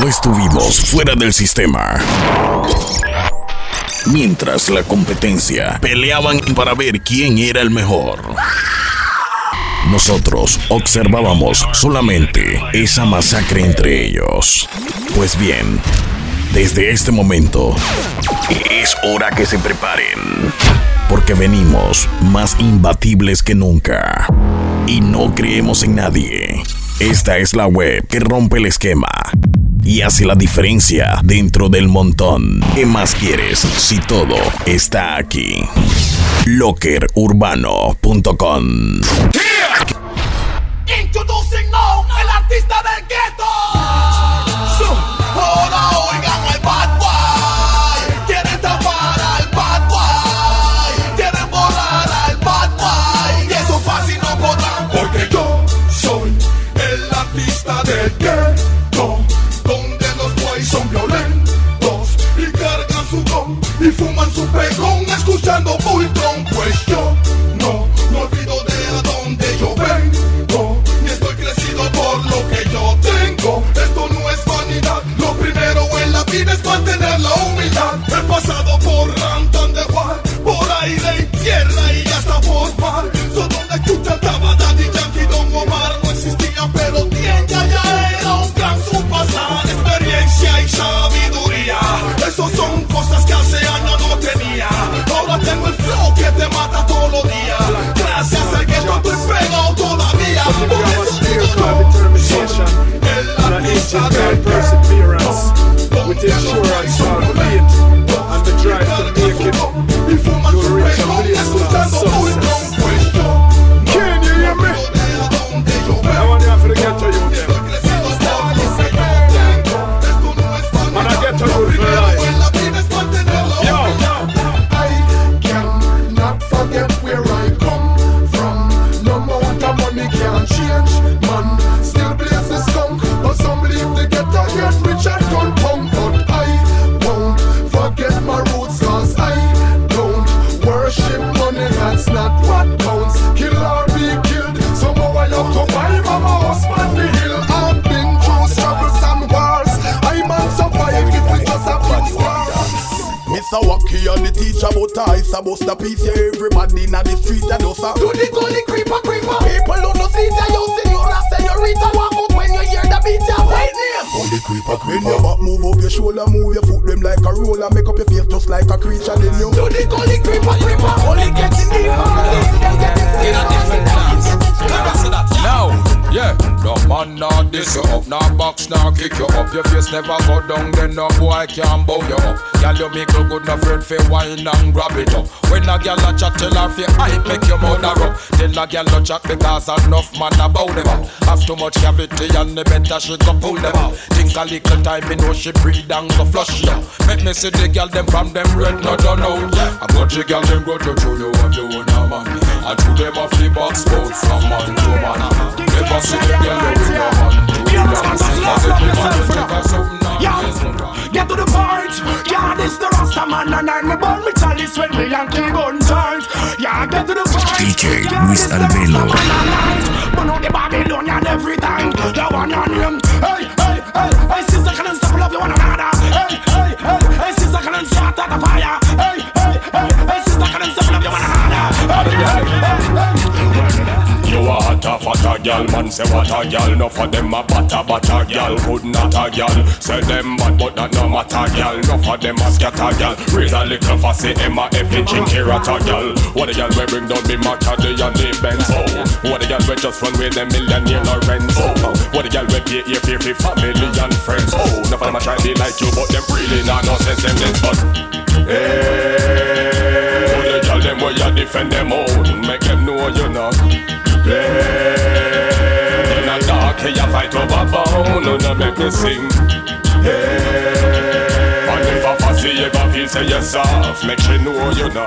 no estuvimos fuera del sistema. Mientras la competencia peleaban para ver quién era el mejor. Nosotros observábamos solamente esa masacre entre ellos. Pues bien, desde este momento es hora que se preparen. Porque venimos más imbatibles que nunca. Y no creemos en nadie. Esta es la web que rompe el esquema y hace la diferencia dentro del montón. ¿Qué más quieres si todo está aquí? Lockerurbano.com Introducing now, artista del escuchando bulto. I supposed kick. Your face never go down, then no boy can bow you up. Girl, you make a good, no friend for wine and grab it up. When a girl a chat, tell her fi hype, make your mother up. Tell a girl no chat because enough man about them out. Have too much cavity and the better she go pull them out. Think a little time, me know she breathe and go flush you. Make me see the girl them from them red, no done out. I got the girl them go to show you what you wanna man. And to them a flip box boat from man to man. Never see the girl you with no man to man. Cause it be man to take a something now. yes, no man. Get to the point. Yeah, this the Rasta man and I'm born with chalice when we Yankee gun tight. Yeah, get to the point. DJ Yeah, Luis Albelo. man and night. But now the Babylonian every time. The one on him. Hey, hey, hey, hey, sister, can stop love you one another? Hey. You a fat a gal, man say what a gal. No for them a batter batter gal, good not a gal. Say them bad but that no matter gal. No for them a scatter gal. Raise a little fussy Emma F chinky a gal. What the gal we bring down be Macadie and the Benz Oh, what the gal we just run with them millionaire Lorenz Oh, what the gal we pay here for for family and friends. Oh, no for them a try be like you but them really not no sense them this but Hey, what the gal them where you defend them own. Make them know you know play. In a dark, you fight over bone, no, no make me sing. Hey. And if a fussy ever feel say you're soft, make she know you know.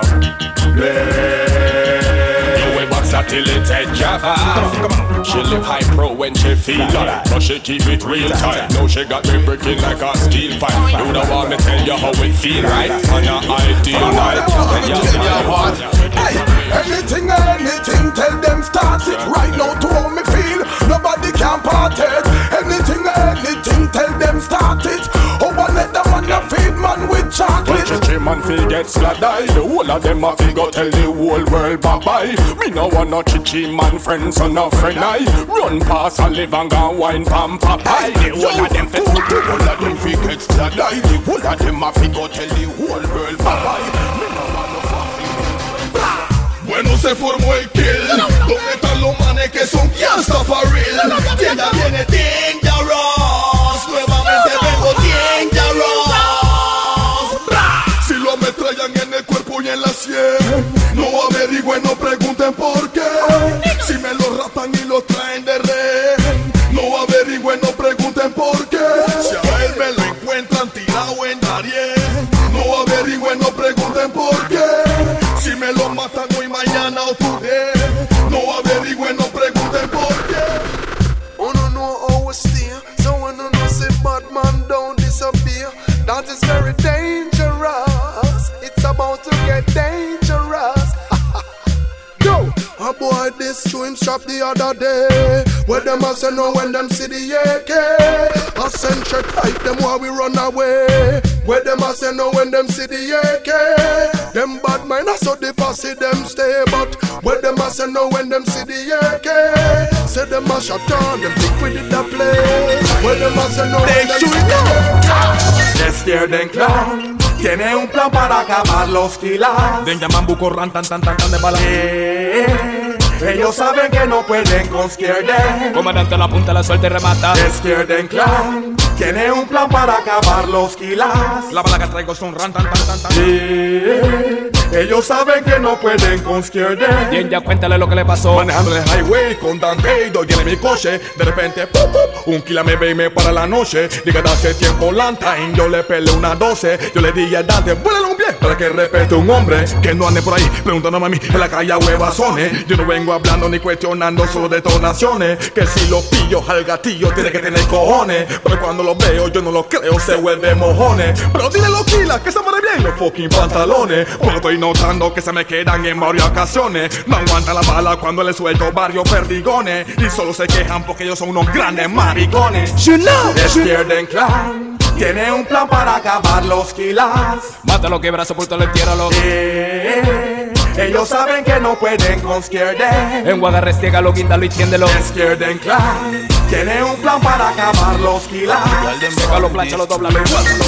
Play. You way that till it jab off. She look high pro when she feel like, but she keep it real tight. Now she got me breaking like a steel pipe. You don't want me tell you how it feel, right? On your ideal night, then you what. Hey, Anything or anything, tell them start it right now to how me feel. Nobody can part it. Anything or anything, tell them start it. Oh, I let them on a feed man with chocolate. Well, three man fi get sladdie. The whole of them a fi go tell the whole world bye bye. Me no want no chichi man friends or no friend I. Run past and live and go wine pam papai. The whole of them fi the whole of them fi get sladdie. The whole of them a fi go tell the whole world bye bye. Bueno, se formó el kill. ¿Dónde están los manes que son gangsta for real? Tienda viene dangerous. Nuevamente vengo dangerous. Si lo ametrallan en el cuerpo y en la sien No averigüen, no pregunten por qué Si me lo ratan y lo traen de rehén No averigüen, no pregunten por qué That is very dangerous It's about to get dangerous Yo, a boy this to him shop the other day. Where them a say no when them see the AK. A send check type them while we run away. Where them a say no when them see the AK. Them bad mind a so the posse them stay. But where them a say no when them see the AK. Say them a shut down, them think we did the place. Where them a say no when them see the AK. Despierten clan Tiene un plan para acabar los kilas Den llaman buco ran tan tan tan tan de bala. Eh, Ellos saben que no pueden con Skierden Comandante la punta, la suerte remata. Skierden clan Tiene un plan para acabar los kilas La bala que traigo son ran tan tan tan tan. Ellos saben que no pueden con Skierden Bien, ya cuéntale lo que le pasó. Manejando el highway con Dante y en mi coche De repente, ¡pup, pup! un kila me ve y me para la noche Diga hace tiempo Lantain Yo le peleé una 12 Yo le dije a Dante, vuélale un pie Para que respete un hombre Que no ande por ahí preguntándome a mí En la calle a huevazones Yo no vengo hablando ni cuestionando Solo detonaciones. Que si lo pillo al gatillo Tiene que tener cojones. Pero cuando lo veo yo no lo creo Se vuelve mojones. Pero dile los kilas que se muere bien Los fucking pantalones. Porque estoy notando que se me quedan en varias ocasiones. No aguanta la bala cuando le suelto varios perdigones. Y solo se quejan porque ellos son unos grandes maricones. You know, clan Tiene un plan para acabar los kilas. Mátalo, quebra, sepultalo, entiérralo. Eh, Ellos saben que no pueden con Skierden En Guadarre, lo guíndalo y tiéndelo. Skierden clan Tiene un plan para acabar los kilas Sécalo, planchalo, doblalo.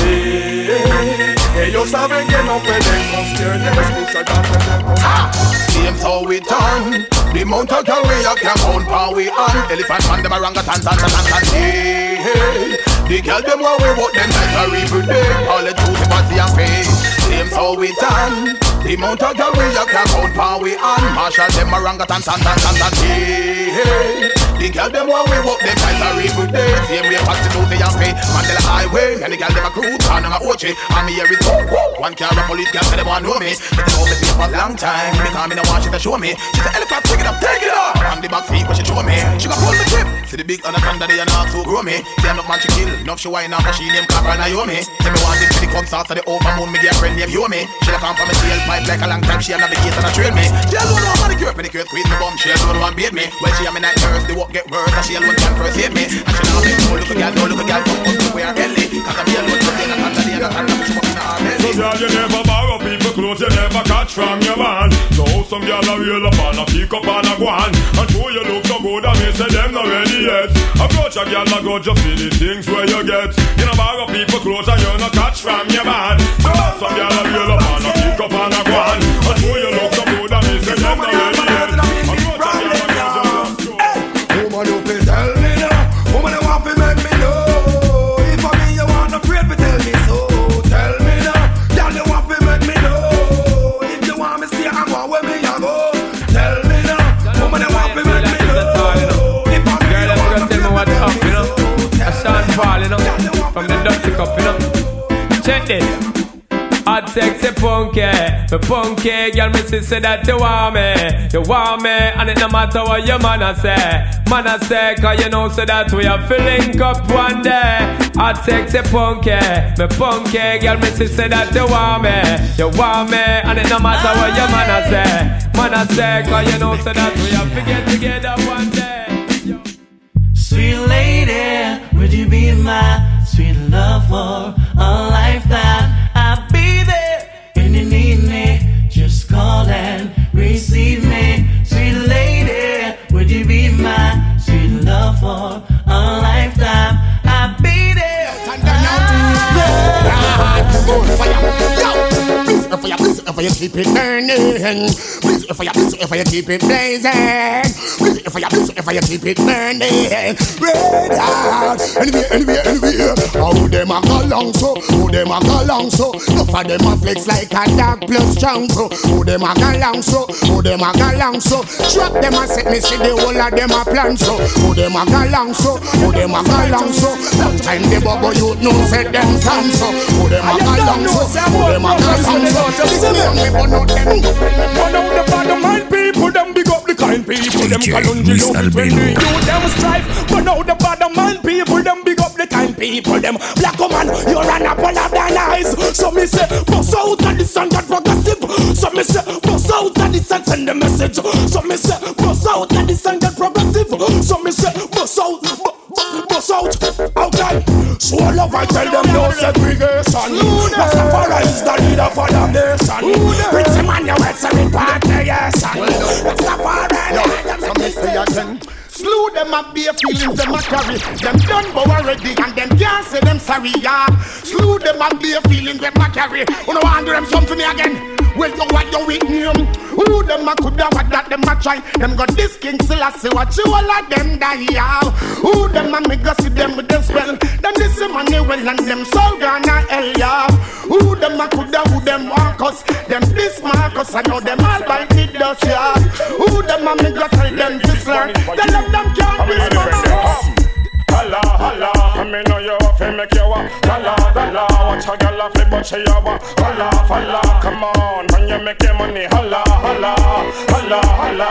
Eh, Ellos saben que no pueden con Skierden Escucha el Same how we turn. The mount of girl we up can mount power we on. Elephant man them a ranga tan tan tan tan tan. Hey, hey. The girl them while we walk them like a every day. All the truth body and face. Same how we turn. The mount of girl we up can mount power we on. Marshall them a ranga tan tan tan tan tan. Hey, hey. The girl them while we walk them like a every day. Same way pass the truth and face. Mandela highway. And the girl them a crew. Turn on a OJ. And me every two. One car a police girl say they want know me. But they know me for a long time. Because me no want she to show me. She the elephant, take it up, take it up. I'm the back feet, but she show me. She got pull the tip. See the big anaconda, they are not so grow me. Say enough man she kill, enough she wine up, but she name Copper Naomi. Say me want it for the come sauce of the over moon, me dear friend name Yomi. She la come from me tail pipe like a long time, she a navigate and a trail me. She alone know manicure, pedicure, squeeze me bum, she alone want beat me. When she a me night nurse, the work get worse, and she alone can hit me. And she now make no look a gal, no look a gal, come come to where Ellie. Cause I'm alone, so they not under the anaconda, she walk in her belly. So girl, you never borrow people clothes, you never catch from your man. So some girl a reel up and a pick up and a go on. And true you look so good, I may say them not ready yet. Approach a girl a go just see the things where you get. You know borrow people clothes and you not catch from your man. So some girl a reel up and a pick this. Hot sexy punky, me punky girl, me say that you want me, you want me, and it no matter what your man a say, man a say, cause you know so that we are filling up one day. Hot sexy punky, me punky girl, me say that you want me, you want me, and it no matter what your man a say, man a say, cause you know so that we are fi get together one day. Yo. Sweet lady, would you be my sweet love for a lifetime? If you keep it burning. Blaze your fire, blaze your fire, keep it blazing. Blaze your fire, blaze your fire, keep it burning. Red hot. Anyway, anyway, anyway. How them a go long so? Who them a go long so? Enough of them a flex like a dog plus jungle. Who them a go long so? Who them a go long so? Drop them a set me see the whole of them a plan so. Who them a go long so? Who them a go long so? Long time the bubble you know set them stand so. Who them a go long so? Who them a go long so? Burn out them. Burn out the bad mind people, them big up the kind people, them calungi it when Albino. the youth them strive. Burn out the bad mind people, them big up the kind people, them black woman, you run up all of their eyes. So me say, bust out of this and that progressive. So me say, bust out of this and send the message. So me say, bust out of this and that progressive. So me say, bust out. Bu- out, okay. So love I tell them no segregation. Rastafari is the leader for the nation. Prince Emmanuel say repatriation. Rastafari. So me say again. Slew them up bare feelings them a carry Them done bow already and them can't say them sorry yeah Slew them up bare feelings them a carry You know want do them something again Well you what you with name Who them a coulda what that them a try? Them got this king still I see what you all of them die yeah Who them a me go see them with them spell? Them this Emmanuel and them soul gonna hell yeah Who them a coulda who them want us? Them this Marcus I know them all bite the dust yeah Who them a me go tell them this learn Tell them them can't be smart Holla, holla, I me know you want to make you walk. Holla, holla, watch a girl off but she a walk. Holla, holla, come on, when you make your money. Holla, holla, holla, holla,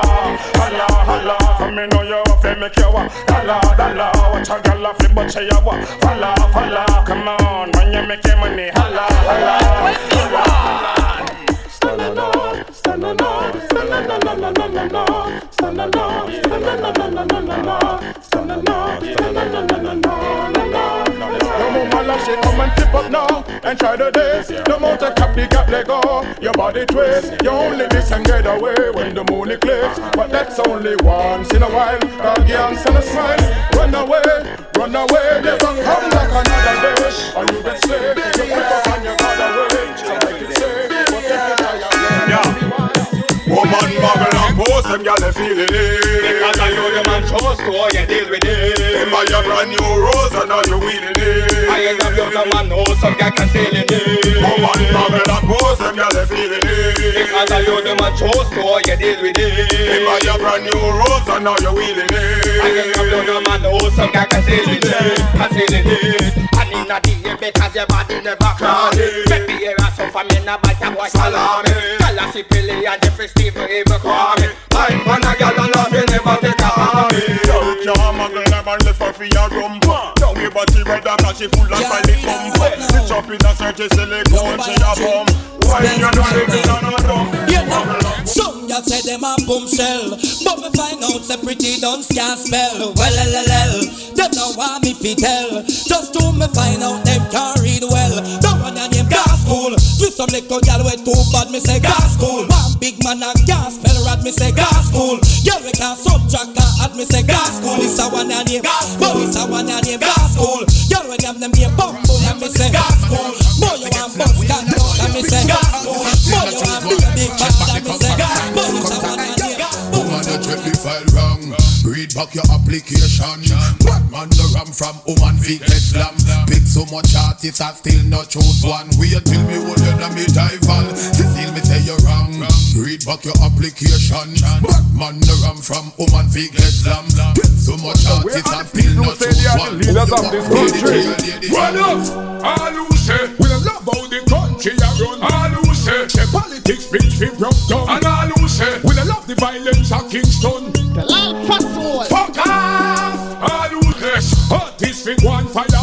holla, holla, I me know you want to make you walk. Holla, holla, watch a girl off but she a walk. Holla, holla, come on, when you make your money. Holla, holla, holla. Stand alone, stand alone, stand alone, stand alone, and try the days. No to cap the gap, let go. Your body twist, you only miss and get away when the moon eclipse. But that's only once in a while. God gives and a smile. Run away, run away, never come back another day. Or you get slave, you pick up and you run away. So make it safe, but if you try Woman muggle post them gyal they feeling it. Because I know the man chose to how you deal with it. Him buy a brand new rose and now you wheeling it. I ain't love you, the man know some sail in it. Woman muggle and post them gyal they feeling it. Because I know the man chose to how you deal with it. Him buy a brand new rose and now you wheeling it. I ain't love you, the man know some can sail it. Sail it in a day because your body never crawling Make me hear a song from me, na bite a boy salami. If Billy and Jeffrey Steve even call me. Fine man a girl and love you never take a army You can't muggle left her for your rum Your body red and she full of solid bump It's up in a search of silicone she a bum Why you not living on a dumb You know, some y'all say them a boom shell, but me find out say pretty don't can spell. Well, well, well, well, them know want me fi tell. Just to me find out them can't read well. Don't want your name gas school. With some little gal way too bad, me say gas school. One big man a gas spell rat, me say gas school. Girl we can subtract me say school. It's a one name, but it's a one and name school. Girl we them them be bumble and me say school. Boy you want bust cat out and me say school. Boy you want a big bad and me say and name. Woman, you check the wrong. Read back your application. Batman the ram from woman feet get slam. Pick so much artists, I still not choose one. Wait till me hold and me dive on. Cecile, me say you wrong. Read back your application. Batman the ram from woman feet get slam. Pick so much artists, I still not choose one. leaders of this country. Run up, all who say We don't love how the country a run. All who say The politics bitch fi broke down. And all who say We don't love the violence of Kingston. Fuck off All who say Artists this go and fire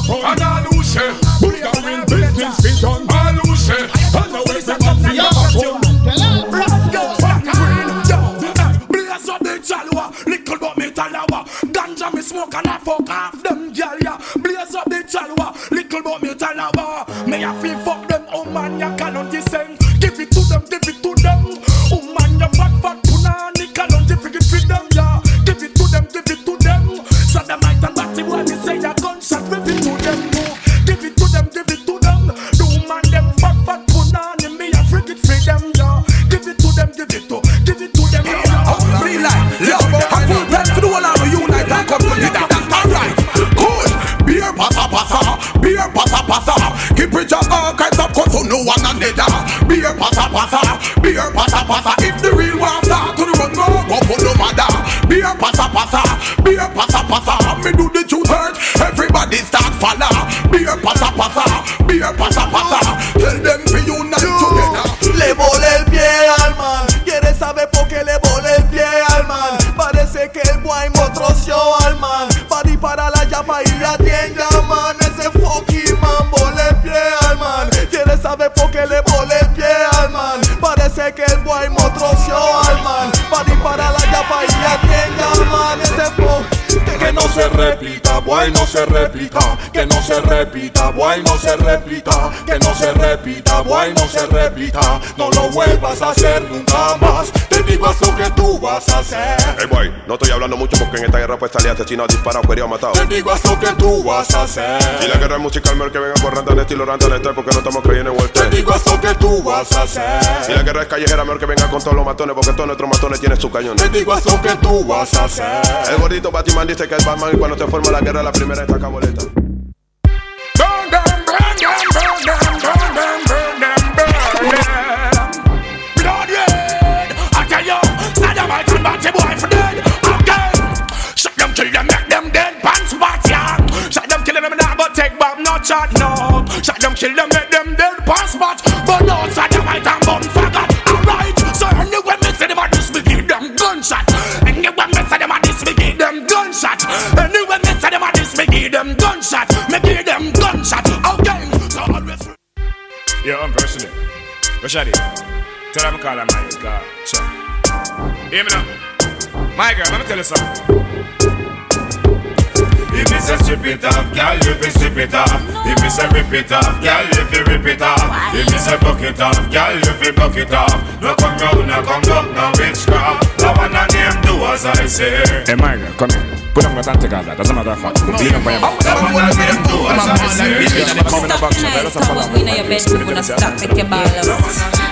fuck off them gyal ya. Blaze up the chalwa, little but me tell talawa. Me a feel all kinds of cuts so no one another. Ah. Beer pasa pasa, beer pasa pasa. If the real one start to the run, go go no matter. Beer pasa pasa, beer pasa pasa. Se repita. Que no se repita, boy, no se repita. Que no se repita, boy, no se repita. No lo vuelvas a hacer nunca más. Te digo eso que tú vas a hacer. Hey boy, no estoy hablando mucho porque en esta guerra pues salía asesinado, disparado, querido, matado. Te digo eso que tú vas a hacer. Y la guerra musical mejor que venga corriendo en estilo ranta este porque no estamos creyendo en Te Walter. digo eso que tú vas a hacer. Si la guerra es callejera, mejor que venga con todos los matones porque todos nuestros matones tienen su cañón. Te digo eso que tú vas a hacer. El gordito Batman dice que es Batman y cuando se forma la guerra la primera estaca boleta. Burn them, burn them, burn them, burn them, burn them, Batty boy for dead. Again. Shut them, kill them, make them dead. Pants spot, yeah. Shut them, kill them, and I go take back, no chat, no. Shut them, kill them, make them dead. Pants spot. But no Saddamite and bun faggot. Alright. So anyway, me say them a this, me give them gunshot. Anyway, me say them a this, me give them gunshot. Anyway, me say them a this, me give them gunshot. Me give them gunshot. Okay. So always. Yeah, I'm personally. Rashadi, tell them call her my girl. Sure. Hear me now. My girl, let me tell you something. If me say strip it off, girl, you fi strip it off. If me say rip it off, girl, you fi rip it off. If me say buck it off, girl, you fi buck it off. No come round, no come up, no witchcraft. No one a name do as I say. Hey, my girl, come here. Put on that take all that. As a matter of fact, lean up your mouth. No one a name do as I say. Come on, we know your bedroom gonna stop make your ball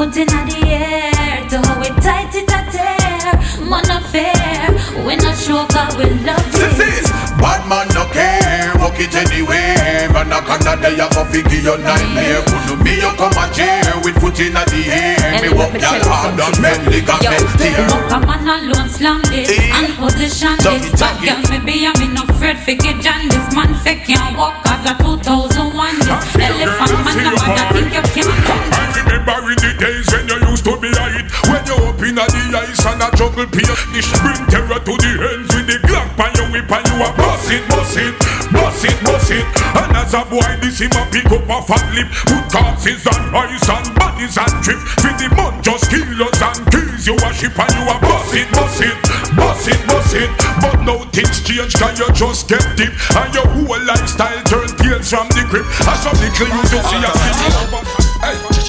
foot in the air, to how it tight it a tear. Man no fair, we not sure God we love This is bad man no care, walk it anywhere. Man a can day a go figure your nightmare. Could me you come a chair with foot in the air. Me walk your hard on men ligament tear. Come on alone, slam this and position this. Bad girl, me be a me no afraid fi get John this man say can't walk as a 2001 this elephant man bother think you can I remember in the days when you used to be a When you up in the ice and a juggle peer This bring terror to the ends with the Glock pan your whip and you a bust it, bust it Bust it, bust it. And as a boy this him a pick up a fat lip. Put corpses and rice and bodies and trip With the mud just kill us and keys You a ship and you a bust it, bust it Bust it, bust it. But now things change cause you just get deep? And your whole lifestyle turn tails from the grip As a little you just see a Hey, hey,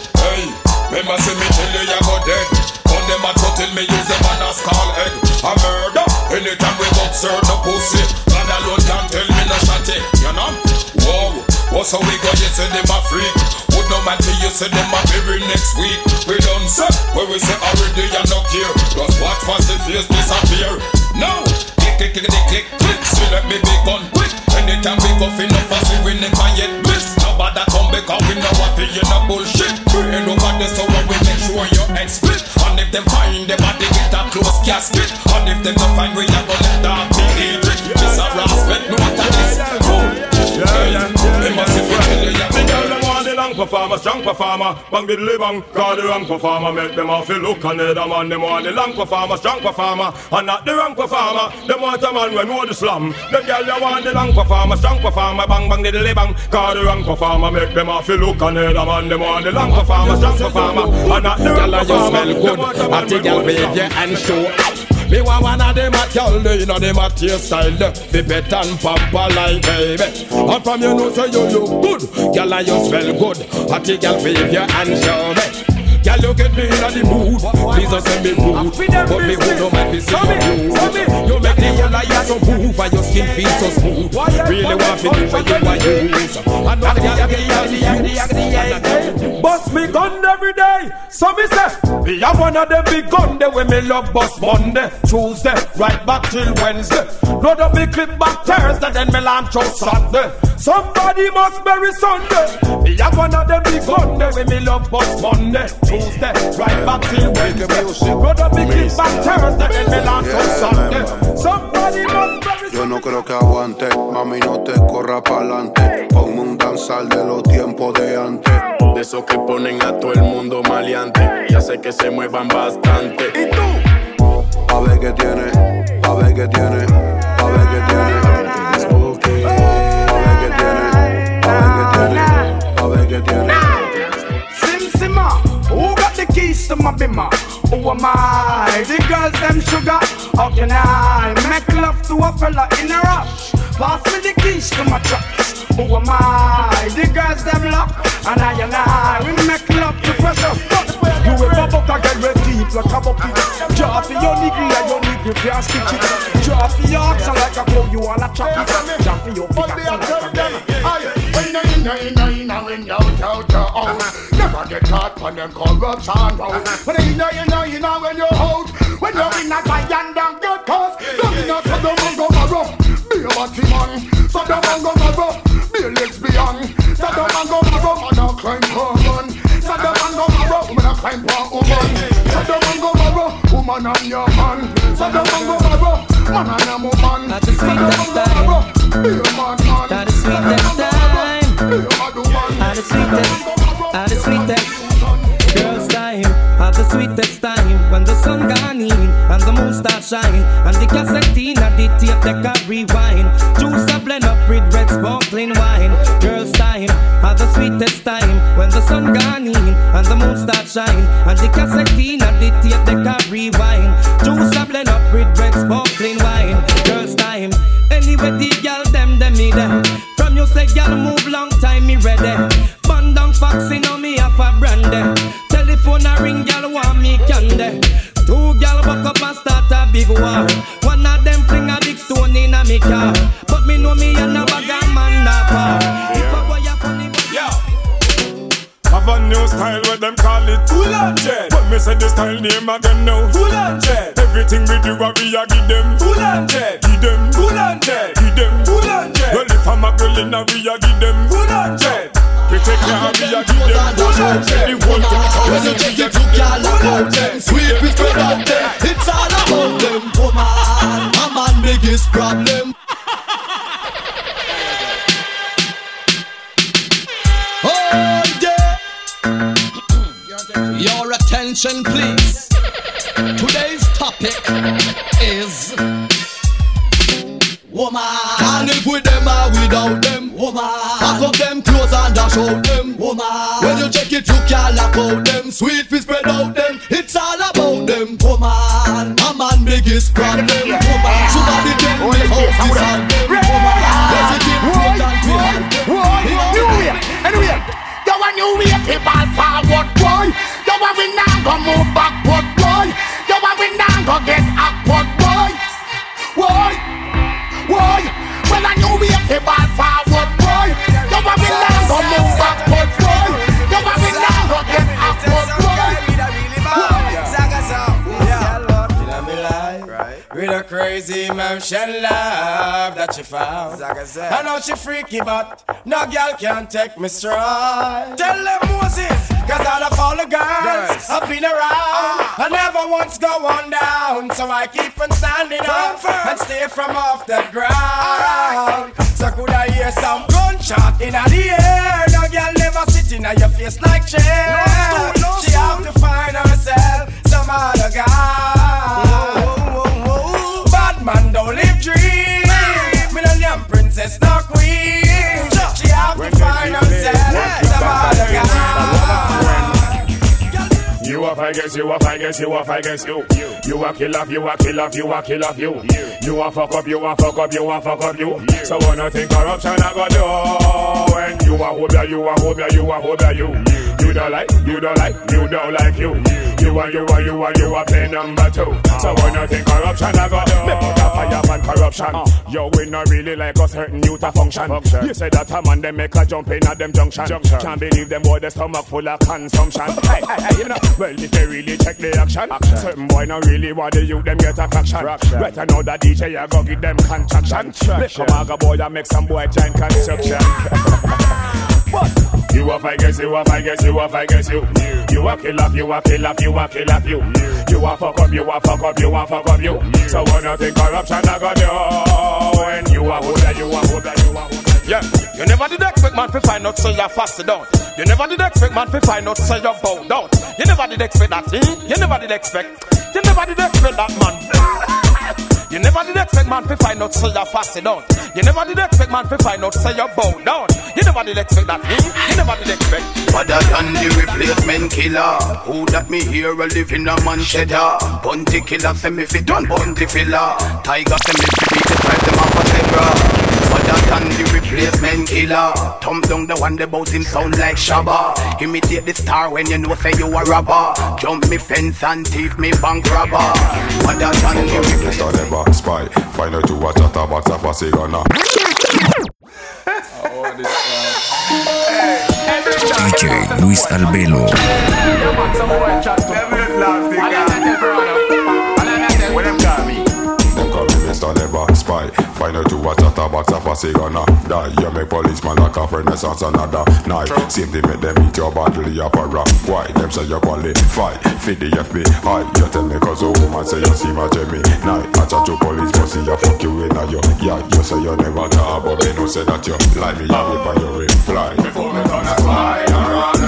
remember say me tell you you go dead. Come them a tell me use them and a skull egg A murder, anytime we go serve the pussy God alone can tell me no shotty, you know? Whoa, what's how we go, you say them a freak. Would no matter you say them a bury next week. We done say, where we say already you no care Just watch fast the face disappear. No, click, click, click, click, click, So let me be gone quick. Anytime we go fin up fast we never yet miss Nobody come because we know what you no bullshit over there so when we make sure head split And if them find the body get a close casket And if them not find we a go let that be it This a respect no matter this Cool Hey, they must be tell you Me girl them want the long performer, strong performer Bang diddly bang, call the wrong performer Make them off look another man Them want the long performer, strong performer And not the wrong performer Them want a man when know the slam Them girl they want the long performer, strong performer Bang bang diddly bang, call the wrong performer Make them off look another man Them want the long performer, strong performer And not the wrong performer. Girl, you performer smell Them good. want a man I think when I'll know the behave slam. you and show. Me want one of them a girl, they know them a taste style, the bet and pamper like baby. And from you know say you look good, girl and you smell good. I think girl wave your hand show me. Girl, you get me in the mood. Please don't send me rude, but me would no mind be see you. You make the whole you so move, and your skin feel so smooth. Really want to do what you want use. And not the agony, agony, agony, agony, agony. Bust me gun every day. So me say, me have one of them big gun there when me love bust Monday, Tuesday, right back till Wednesday. Load up me clip back Thursday, then me launch out Saturday. Somebody must bury Sunday. Me have one of them big gun there when me love bust Monday, Tuesday, right back till Wednesday. Load up me clip back Thursday, then me launch out Saturday. Somebody Yo no creo que aguante, mami no te corra pa'lante. Ponme un danzal de los tiempos de antes. De esos que ponen a todo el mundo maleante. Ya sé que se muevan bastante. ¿Y tú? A ver qué tiene, a ver qué tiene, a ver qué tiene. A ver qué tiene, a ver qué tiene, a ver qué tiene. The keys to my bimmer? Who am I? The girls them sugar. How can I make love to a fella in a rush? Pass me the keys to my truck. Who am I? The girls them lock, and I and I we make love to pressure. You ever buck a girl with deep like a bucket? For your nigga and your nigga can't stitch it. Draw for your oxen like a cow, you all a chop it. Draw for your pickaxe like a Inna, inna, inna, inna, when you out, you out. Never get caught on them corruption road. But inna, inna, inna, when you out. When you're in a giant down good cause. Don't inna, so the man go marrow. Be a batty man. So the man go marrow. Be a lesbian. So the man go marrow. Man a climb for. So the man go marrow. Man a climb for woman. So the man go marrow. Woman and your man. So the man go marrow. Man and a woman. That's the sweetest time. Be a man, man. That's the time. At the sweetest, at the sweetest. Girls time, at the sweetest time. When the sun gone in and the moon start shine And the cassette in and the tape deck a rewind. Juice a blend up with red sparkling wine. Girls time, at the sweetest time. When the sun gone in and the moon start shine And the cassette in and the tape deck a rewind. Juice a blend up with red sparkling wine me From you say girl move long time me ready. Band down foxy now me have a brandy eh. Telephone a ring girl want me candy. Two girl buck up and start a big war. One of them fling a big stone in a me car. But me know me and a bag a man na Have a new style where them call it? Full on jet When me say the style name again now. Full on jet Everything we do a we a give them. Full on jet Give them. Full on jet Give them. Full on jet Well if I'm a girl in a we a give them. Full on jet We take care of we give them. Full on jet The whole you take it to girl about them Sweet with spread them It's all about them. Woman, a man biggest problem attention please. Today's topic is Woman. Can't live with them or without them Woman. Pack up them clothes and dash out them Woman. When you check it you can't lock out them. Sweet fi spread out them. It's all about them Woman. A man biggest problem Woman. Somebody tell me how to solve them Woman go move backward, boy. You a we now go get upward, boy. Boy, boy. Well a new way fi ball forward, crazy motion love that she found. I I know she freaky, but no girl can take me stride. Tell them Moses, cause all of all the girls I've been around. I never once go on down, so I keep on standing up and stay from off the ground. So could I hear some gunshot in the air? No girl never sit in your face like chair. She have to find herself some other guy. Bad live dream. Young princess, no queen. She have to find herself some other guy. You a fight you, a fight you, a fight against you. You a kill off, you a kill off, you a kill off you. You a fuck up, you a fuck up, you a fuck up you. So when I think corruption I go do, when you a hobia, you a hobia, you a hobia you. You don't like, you don't like, you don't like you. You a you a you a you a play number two. So when you think corruption, I go me put a fire on corruption. Yo, we not really like a certain youth a function. You say that a man they make a jump in at them junction. Can't believe them boy the stomach full of consumption. hey, hey, hey, you know. Well, if they really check the action, certain boy not really want the youth them get a fraction. Better know that DJ I go give them contraction. Make come aga boy and make some boy join construction. What? You a fight guess you a fight guess you a fight guess you. You a kill off you a kill off you a kill off you. You a fuck up you a fuck up you a fuck up you. So when you think corruption I got you, when you a hold you a hold you a hold Yeah, you never did expect man to find out say you're fast down. You never did expect man to find out say you're bow down. You never did expect that, eh? You never did expect. You never did expect that, man. You never did expect man to find out say you're fast down. You never did expect man to find out say you're bow down. You never did expect that, eh? You never did expect. Other than the replacement killer Who that me hear a live in a man cheddar Bounty Killer say me fit on bunty filler Tiger say me fit the tribe them off a zebra Other than the replacement killer. Thumb down the one that bout him sound like Shabba. Imitate the star when you know say you a robber. Jump me fence and thief me bank robber. Other than the replacement Start never spy Find out to watch a tabac a pass it DJ Luis Albelo. Find out to watch a tabac a it gonna Die You make policeman like a renaissance another night Same thing make them eat your bodily opera Why? Them say you qualify? Fit the FBI You tell me cause a woman say you see my Jimmy. Night I chat to police but see you fuck you in a yo. Yeah, you say you never talk But me no say that you lie me a whip and you reply. Before me turn a spy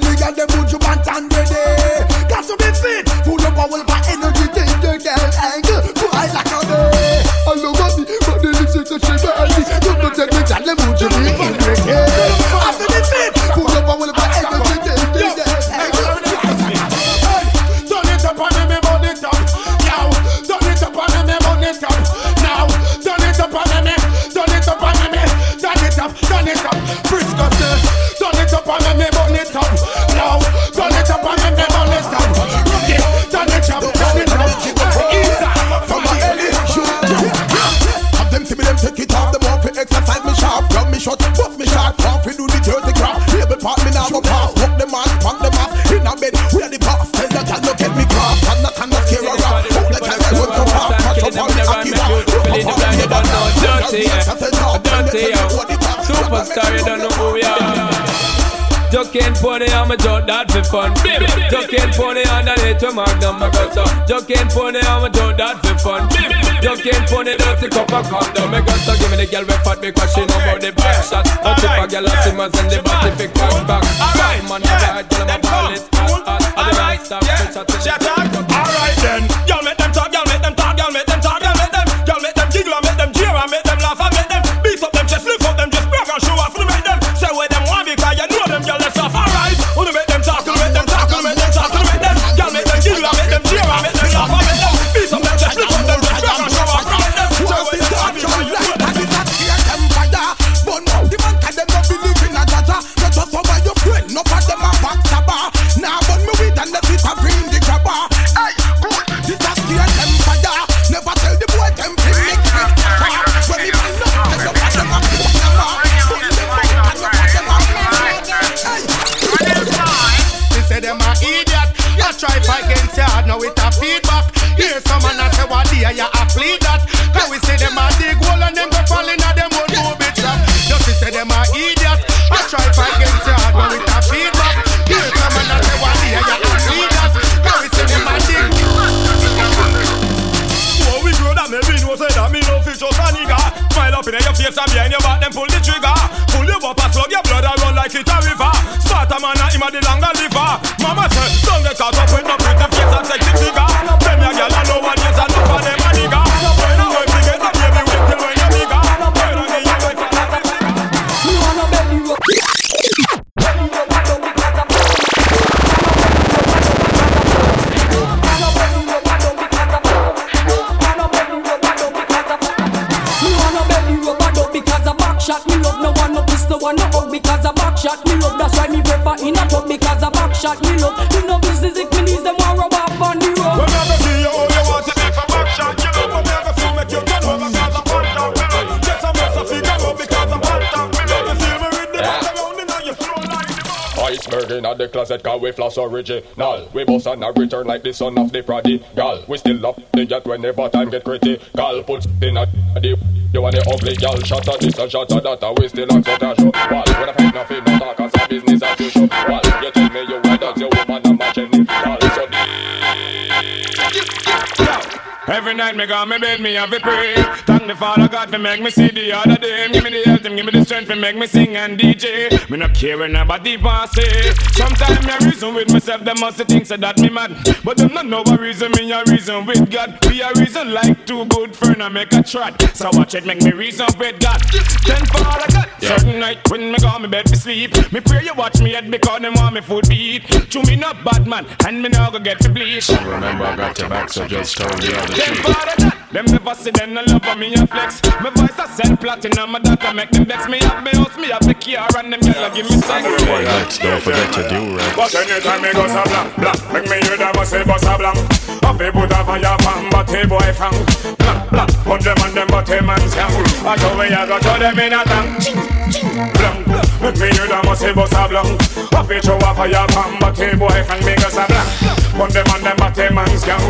The girl them would my joke uh, that for fun. Just can't pony on the little magnum I got so. Can't pony on my joke that for fun. Just can't pony dirty cup of condom. Me got so give me the girl we fat because she know about the back shot. Not if a girl a simmers and the body pick back back. Alright, man, alright, girl, I'm a ball it. Alright, yeah, Shut up. Alright then, y'all that. Cause we say them a dig hole and them go fall in a them old movie trap. Just to say them a idiot. You try fight against your hard, now it a feedback. Hear some man a say what day you a plead that. Cause we say them a dig Oh, we grow that maybe no say that me no fit just a nigga. Smile up in your face and behind your back, then pull the trigger. Pull your up and slug your blood and run like it a river. Sparta man and him a the longer liver. Mama say, don't get caught up with no pretty face and sexy figure. Iceberg in the closet, cause we floss original. We boss and a return like the son of the prodigal. We still up the jet whenever time get critical. Put in a the you want the ugly gal shot at this and shot at that, we still on sort of show. Well, when I fight nothing, no talk, cause it's business as usual. Well, you tell me you why does your Every night me go me bed, me have to pray. Thank the Father God for make me see the other day. Give me the health give me the strength for make me sing and DJ. Me not care when nobody pass say. Sometimes me a reason with myself, them must think so that me mad. But them not know a reason, me a reason with God. Be a reason like two good friend I make a trot. So watch it make me reason with God. Then Father God, certain night when me go me bed to sleep. Me pray you watch me head because them want me food beat. To me not bad man, and me now go get to bleach. Remember, I got your back, so just turn the other Them cheek. them never see them no love for me a flex. My voice a sell platinum, my data make them vex. Me have me house, me have the car, and them gyal give me sex. Boy, next, don't forget your do-rag. But anytime me go so blank, blank Make me hear them a say bust a blank put a fire pan, but he boy frank Blank, blank, put them on them, but he man scam I show me I go show them in a tank Blank, make me hear them a say bust a blank he throw a fire pan, but he boy frank Me go so blank Put them on them, but he man scam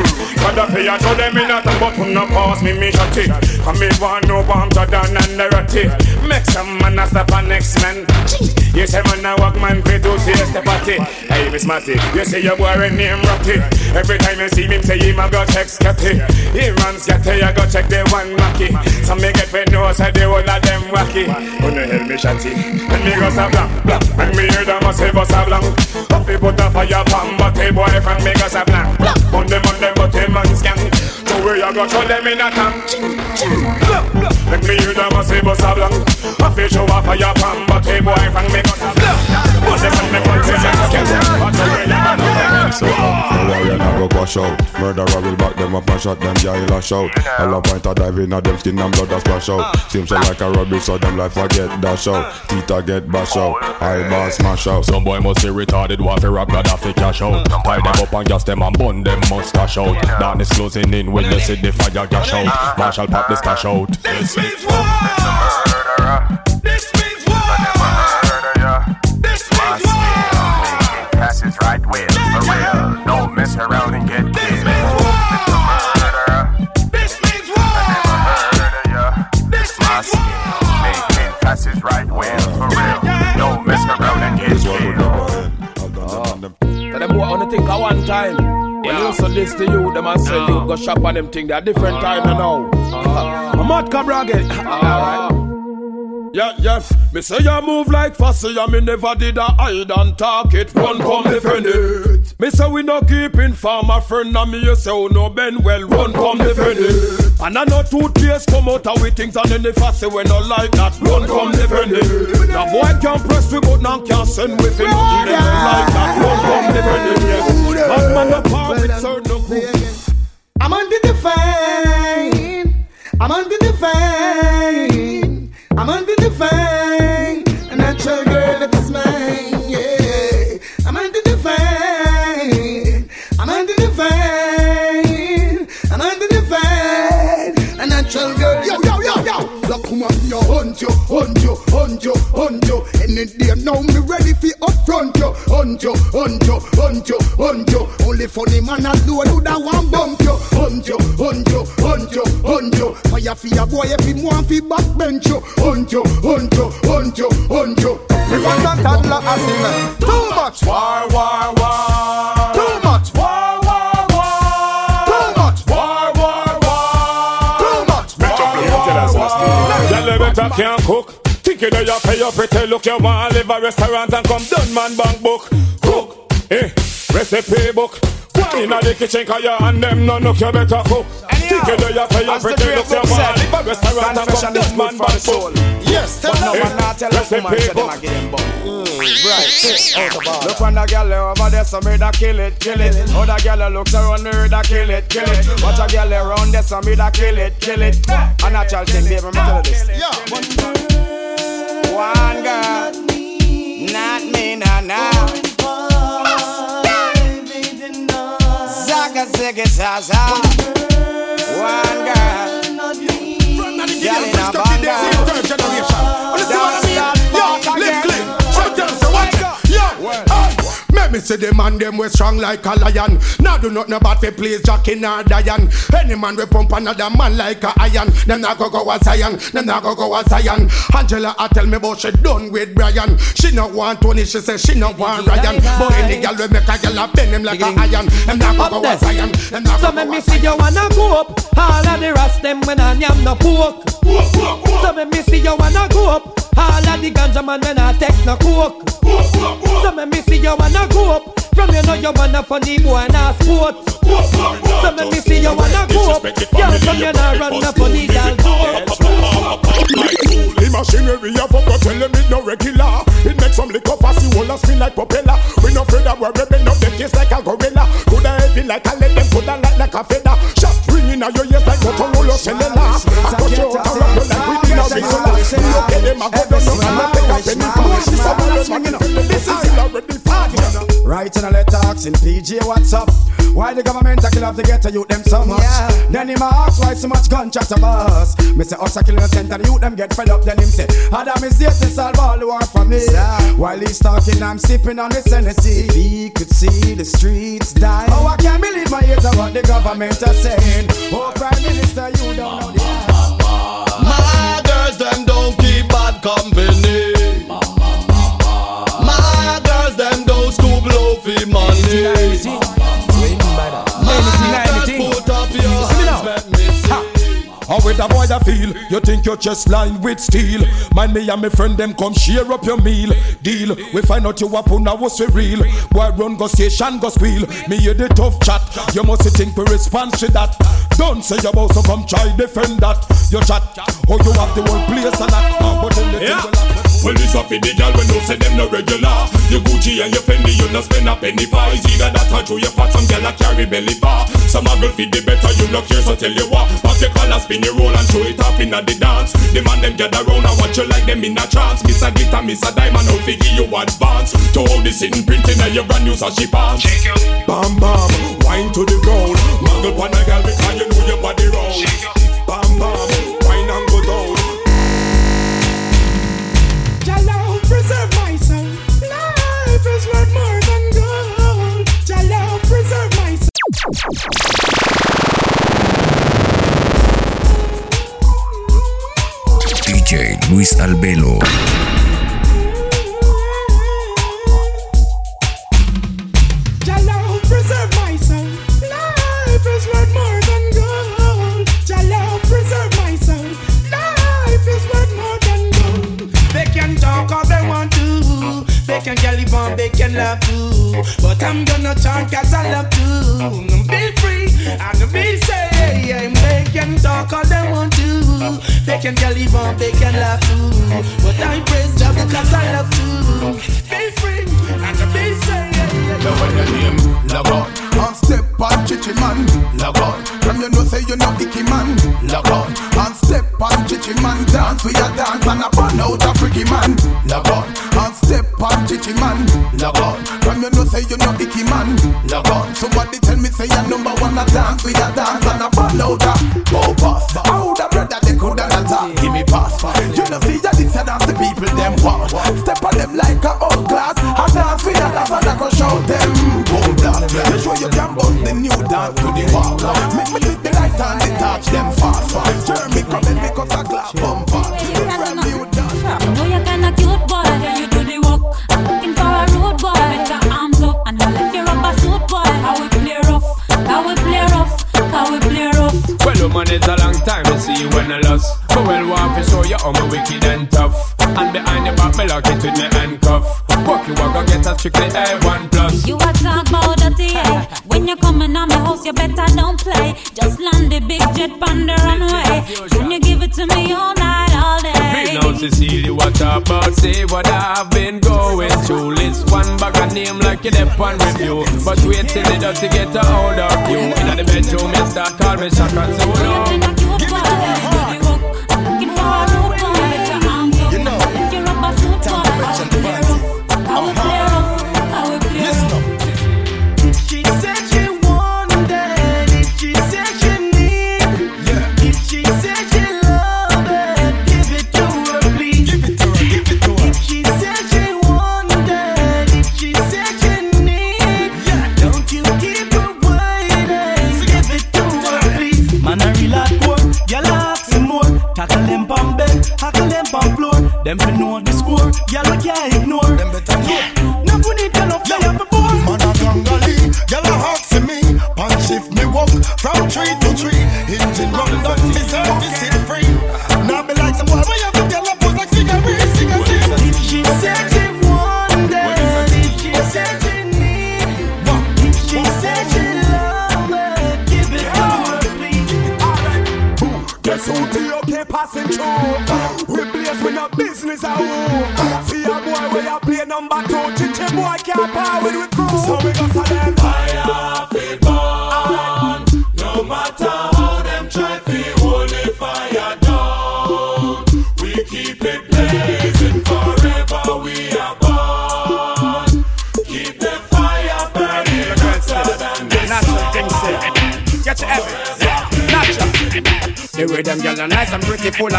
Cause the fear show them in a tank But who no pass me, me shot it. And me want no bomb down and narrative Make some man a stop a next man You say man a walk man fit to taste the party Hey Miss Matty, you say your boy a name Ratty Every time you see him say him a go check Scotty. He runs Scotty, I go check the one Macky So me get fi know say the whole of them wacky. Who no help me shanty And me go sa blank, blank And me hear them a say bust a blank he put a fire pan But hey boy from me go sa blank Blank, on them on them but hey man scan Where you go show them in a blank Make me hear them a say bust a blank. Up he show a fire pan But hey boy from me go sa blank. But them on them but hey man scan But where you go show them in a So, no warrior now go wash out Murderer will back them up and shot them jail a shout All a point a dive in a them skin and blood a splash out Seems so like a rubbish so them life a get dash out Teeth a get bash out Eye bar smash out Some boy must be retarded, want to rap Gaddafi cash out. Tie them up and gas them and bun them mustache out. Darkness closing in when you see the fire gash out. Marshall pop the stash out. This means war. This means war. This means war. Passes right with for real. Don't mess around Making passes right with for real. Don't mess around and get killed. Tell them boy, I only think of one time. When you used to this to you, them and say you go shop on them thing. They're different time now. Ah. I'm at Cabrage. Alright. Yeah, yes, me say you move like fussy and me never did a hide and talk it. Run come defend it. Me say we no keep in farmer friend and me you say oh no Ben well run come defend it. And I know toothpaste come out of we things and then the fussy we no like that. Run come defend it. The boy can press we but now can't send with him nothing they don't like that. Run come defend it. Yes. Bad man no part with certain group. I'm under the fine. I'm under the fine. I'm under the fine. A natural girl that is mine. Yeah. I'm under the fine. I'm under the fine. I'm under the fine. A natural girl. Yo, yo, yo, yo. Look, come on, yo, hunt you, hunt you, hunt you, hunt you. Any day now, me ready for up front you. Hunt you, hunt you, hunt you, hunt you. Only funny man I do, do that one bump you. Hunt you, hunt you, hunt you, hunt you. Fire for your boy if him want fi backbench you. Hunt you, hunt you, hunt you, hunt you. Me want a toddler as him. Eh. Too much war, war, war. Too much war, war, war. Too much war, war, war. Y'all better can't cook. Think you know you pay your pretty look. You want to live a restaurant and come done man bank book. Cook, eh, recipe book. One in the kitchen cause you and them no look you better cook. Think you know you pay your pretty look. You want said, live a restaurant and come confession is done good man bank book. Yes, tell eh, not tell a woman recipe them book. him bum. Right, out of order. Look when the girl over there, so me da kill it, kill it. Other girl looks around me, da kill it, kill it. Watch a girl around there, so me da kill it, kill it. A natural thing, baby, me tell you this one girl. Not me, not me, now. Zaka ziggy zaza. One girl. Girl in a bunga. Make me see the man them we strong like a lion. Now do not know about the place Jackie nor Diane. Any man we pump another man like a iron. Them not go go a Zion. Them not go go a Zion. Angela I tell me about she done with Brian. She not want Tony. She say she not want Ryan. But any girl we make a girl a bend him like a iron. Them not go go a Zion. Them not So go make go me a see you wanna go up. All of the rest them when I am no pork. So make me see you wanna go up. All of the ganja man when I take no coke. So make me see you wanna go up. From you know you wanna funny boy and a sport. So make me see you wanna go up. Girl from you know run up funny girl The machinery of a tell them it no regular. It makes some liquor fast, you wanna spin like propeller. We no afraid of we're bend up them case like a gorilla. Coulda heavy like a lead, them coulda light like a feather. Shot ringing out your ears like Motorola cellular. I cut you out and wrap you like we did a regular. Look at them, I go down, I'm not take a penny for. This a man swinging up, this is already ah, far. Right in a letter asking PJ what's up. Why the government a kill off the ghetto youth them so much? Then him a ask why so much gun chat a bust. Me say us a kill innocent and the youth them get fed up. Then him say Adam is here to solve all the war for me. While he's talking I'm sipping on the Tennessee. If he could see the streets die. Oh I can't believe my ears are what the government are saying. Oh Prime Minister you don't know the My girls, them don't keep bad company. How with a boy that feel? You think your chest lined with steel? Mind me and my friend them come share up your meal. Deal. We find out you up on was we real. Boy run go station go squeal. Me hear the tough chat. You must think we respond to that. Don't say you about so come try defend that. You chat. Oh you have the whole place and that. Ah, but in the Yeah. thing. Well, this up in the girl when you say them no regular. Your Gucci and your Fendi, you no spend a penny for. It's either that or through your fat, some girl a carry belly bar. Some a girl feed the better, you no care, so tell you what. Pop your collar, spin your roll and show it off in the dance. The man them gather round and watch you like them in a trance. Miss a glitter, miss a diamond, out figure you advance. To all the sitting printing and your brand new sashi pants. Bam bam, wine to the ground. Muggle pon a girl because you know your body round. Bam bam, DJ Luis Albelo. Can get live on, can love too. But I'm gonna talk cause I love to. Mm, be free and be safe. They can talk all they want to. They can get live on, can laugh too. But I praise God because I love to. Now when your name log on. And step on chichi man log on. From you know say you know icky man log on. And step on chichi man Dance we a dance and a burn out a freaky man log on. And step on chichi man log on. From you know say you know icky man log on. Somebody tell me say you number one a dance we a dance and a burn out a oh boss. How the brother they coulda not talk give me pass. You know see ya this a dance the people them want. Step on them like a old glass And dance we a dance and I go show them boom dance You show you can bust the new dance to the wall Make me lift the light and the touch them fast fast Jeremy come and make us a clap bumper Brand new dance I know you're kinda cute, boy. Yeah, you do the work. I'm looking for a rude boy. Put your arms up and I'll lift your rubber suit, boy. How we play rough, how we play rough, how we play rough. Well, woman, it's a long time to see you when I lost. But well, want to show you how me wicked and tough. And behind your back, me lock it with me handcuff. Walk you walk, I get a strictly A1 plus. You a talk about dirty, yeah. When you coming on my house, you better don't play. Just land the big jet on the runway. Can you give it to me all night, all day? Real now, Cecilia, what about? Say what I've been going through. List one bag of name like you dep on review. But wait till it does to get a hold of you. In the bedroom, you start call me Shaka Zulu.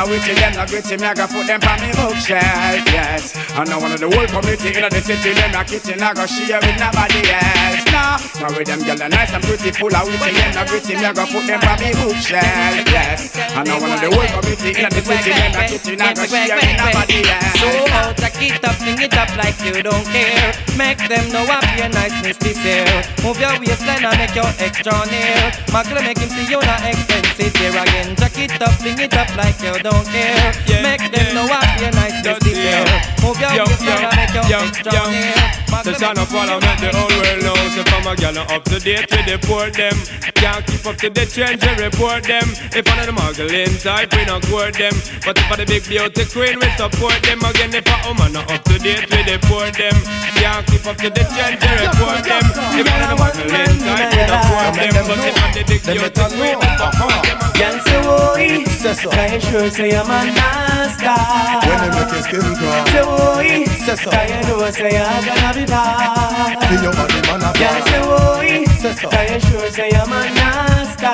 Pretty, them gritty, me I go put them on me bookshelf, yes. And now one of the whole community in the city, them not kitchen, I go share with nobody else. Nah, now with them girls nice and pretty, full of witty, them not gritty, me I go put them on me bookshelf, yes. And now one of the whole community in the city, them not kitchen, I go share with nobody else. So out, take it up, fling it up like you don't care. Make them know I'm your niceness this year. Move your waistline and make your extra near. Magle make him see you not expensive here again. Jack it up, fling it up like you don't care. Make them know I'm your niceness year. Move your and make your yo, extra near. So shine up parliament, the whole world knows If I'm a gal up to date we deport them. Can't keep up to the trends, we report them. If one of the muggling type, we not court them. But if I the big beauty queen, we support them. Again, if a woman not up to date, we deport them. Can't keep up to the trends, we report them. If one of the muggling type, we not court them. But if I the big beauty queen, we support them. Girl say oi, you sure say I'm a nasty? When they make your skin crawl. Say oi, Say so. can you know say I'm gonna bad? Feel your body man a Girl say oi, Say so. can you sure say I'm a nasty?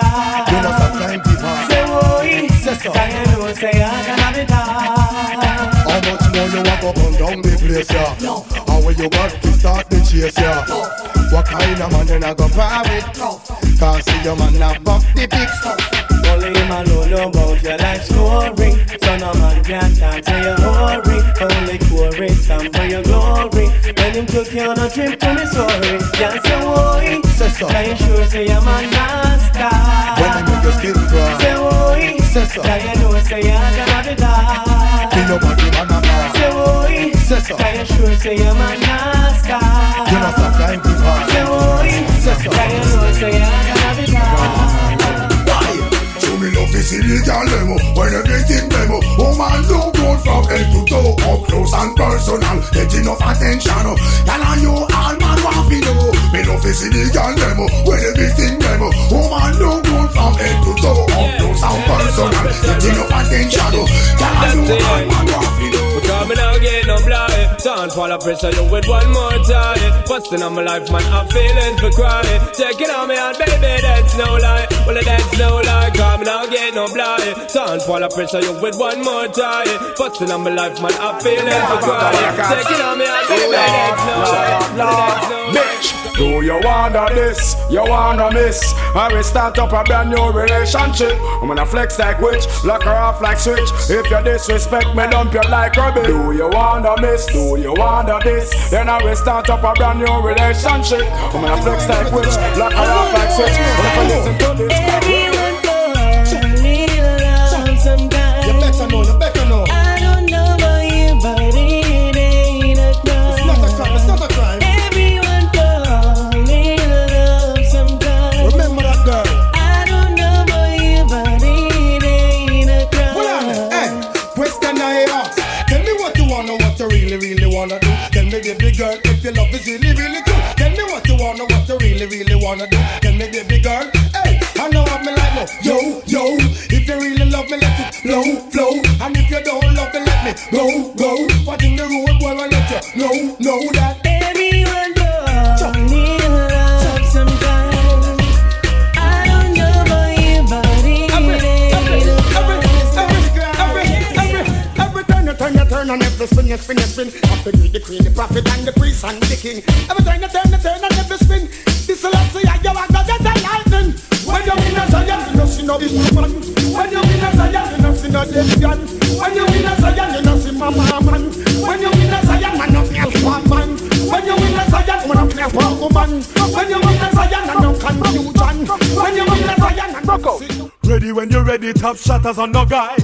You must have time to pass. Say oi, Say so. can you know say I'm gonna be bad? How much more you walk up and down the place, yeah? How will you got to start the chase, yeah? What kind of man you not go par with? Can't see your man not buff the big stuff. Only him alone know about your life story So no man can talk to your hurry Only chorus some for your glory When him took you on a trip to Missouri Can't say why Say so. Can you sure say I'm a nasty When they make your skin crawl. Say why Say so. Can you know say you're gonna be bad Feel your body man a pass. Say why Say so. Can you sure say I'm a nasty Pass. Say Say say bad Show me love the girl demo When everything demo Woman look good from head to toe. Up close and personal. Get enough attention Girl and you all man want to know Me love the girl demo When everything demo Woman look good from head to toe. Up close and personal. Get enough attention Girl and you all man want to know We coming out get no blind. Don't fall a pressure you with one more time. Busting on my life man? I'm feeling for crying. Taking on me and baby that's no lie. Well that's no lie. Coming out get no blind. Don't fall a pressure you with one more time. Busting on my life man? I'm feeling for crying. Taking on me and baby that's no lie. Well that's no lie. Bitch, do you wanna this? You wanna miss? I will start up a brand new relationship. I'm gonna flex like witch, lock her off like switch. If you disrespect me, dump you like rubbish. Do you wanna miss? Do you wanna this? Then I will start up a brand new relationship. I'm gonna flex like witch, lock her off like switch. But if I listen to this, wanna do. Tell me, baby girl, hey, I know I'm like, no. Yo, yo, if you really love me, let it flow, flow. And if you don't love me, let me go, go. What in the road, boy, I let you know, know that. Everyone falls in love sometimes. I don't know about you, but it Every, every, a every, every, every, every, turn you turn you turn on every spin you spin you spin. After me the queen, the prophet and the priest and the king. Every turn you turn you turn on every spin. This is last year you are gonna get lightning. When you win a Zion, you know see no this man. When you win a Zion, you know see no Zion. When you win a Zion, you know see for man. When you win a Zion, man, you feel for man. When you win a Zion, man, you feel for woman. When you win a Zion, and no confusion. When you win a Zion, and no Ready when you're ready, top shotters on no guy.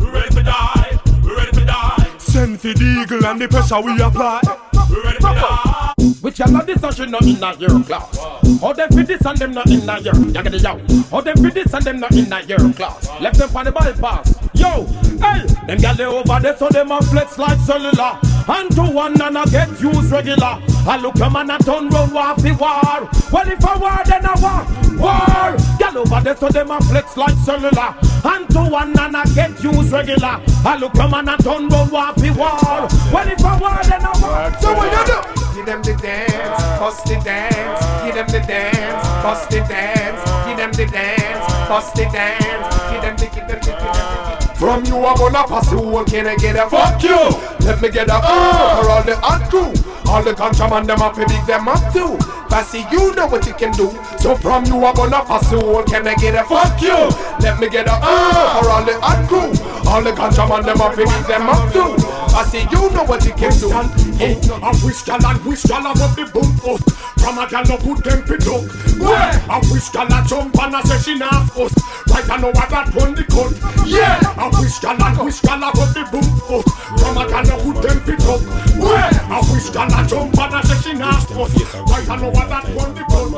We ready to die, we ready to die. Send for the eagle and the pressure we apply. We ready to die. Which y'all not this and she not in a your class. How them fit this and them not in a your yaggedy yow. How them fit this and them not in a your class. Left them on the bypass. Yo, hey, them gyal they over there so them a flex like cellular. And to one and I get used regular. I look a man a turn round war fi war. Well if I war then I war, war. Gyal over there so them a flex like cellular. And to one and I get used regular. I look a man a turn round fi war. Well if I war then I war. So what you do? Give them the dance, bust the dance. Give them the dance, bust the dance. Give them the dance, bust the dance. Give them the, give them the, give them the. From you I'm gonna pass the whole can I get a fuck you? Let me get a uh, for all the hot crew. All the man them up, to big them up too. Passy, you know what you can do. So from you I'm gonna pass the can I get a fuck you? Let me get a uh, for all the hot crew. All the ganja man them up, big them up too. Passy, you know what you can do. Hey, I wish y'all and wish y'all have up the boom up. From a gal no put them pit up. Where? I wish y'all a jump and a say she not us. Right I know what that one the cut. Yeah, I wish y'all and wish y'all have up the boom up. From a gal no put them pit up. Where? I wish y'all a jump and a say she not us. Right I know what that one the cut.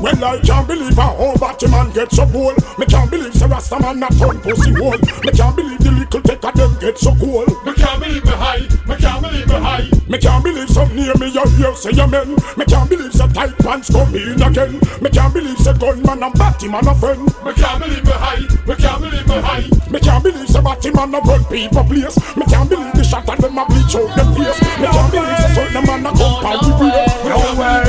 Well, I can't believe a whole Batman get so cool. Me can't believe Sir Rastaman not turn pussy hole. Me can't believe the little take of them get so cool. Me can't believe me high. Me can't believe me high. Me can't believe some near me you hear say amen. Me can't believe some tight pants come in again. Me can't believe say gunman and Batman a friend. Me can't believe me high. Me can't believe me high. Me can't believe say Batman a run people place. Me can't believe the shot and them a bleach out them face. Me can't believe say certain man a come compound with real. No way.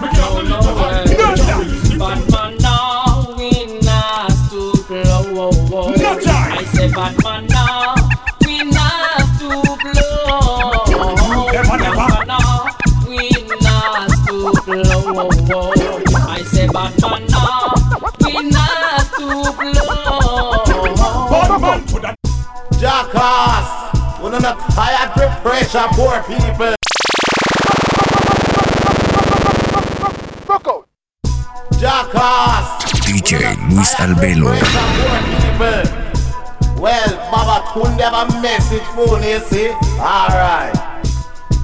Me can't believe Batman now we not stoop low. No time. I say Batman now we not stoop low. Never, never. Batman now we not stoop low. I say Batman now we not stoop low. Batman. Jackass, we not tired to pressure poor people. Luis Albelo. Well, Baba have a message for you, see? Alright.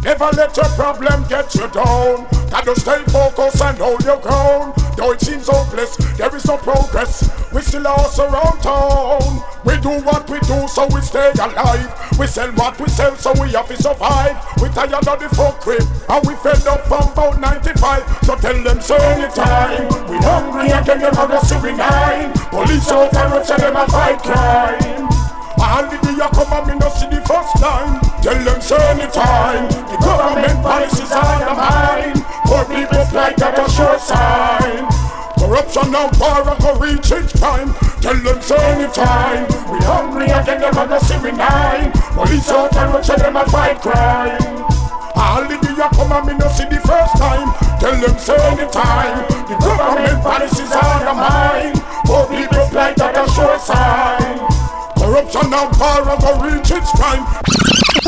Never let your problem get you down. Gotta stay focused and hold your ground. Though it seems hopeless, there is no progress. We still lost around town. We do what we do, so we stay alive. We sell what we sell, so we have to survive. We tired of the crib, and we fed up from about 95. So tell them, so anytime. We hungry again, them have a civil nine. Police out and say them a fight crime. All the day you come and me no see the first time Tell them anytime The government policies are the mine. Poor people like that a sure sign Corruption and power go reach its prime Tell them anytime We hungry again them no see we nine Police out and say them a fight crime. All the day come and me no see the first time. Tell them say anytime The government policies are the mine. Poor people like that a sure sign Corruption and power go reach its prime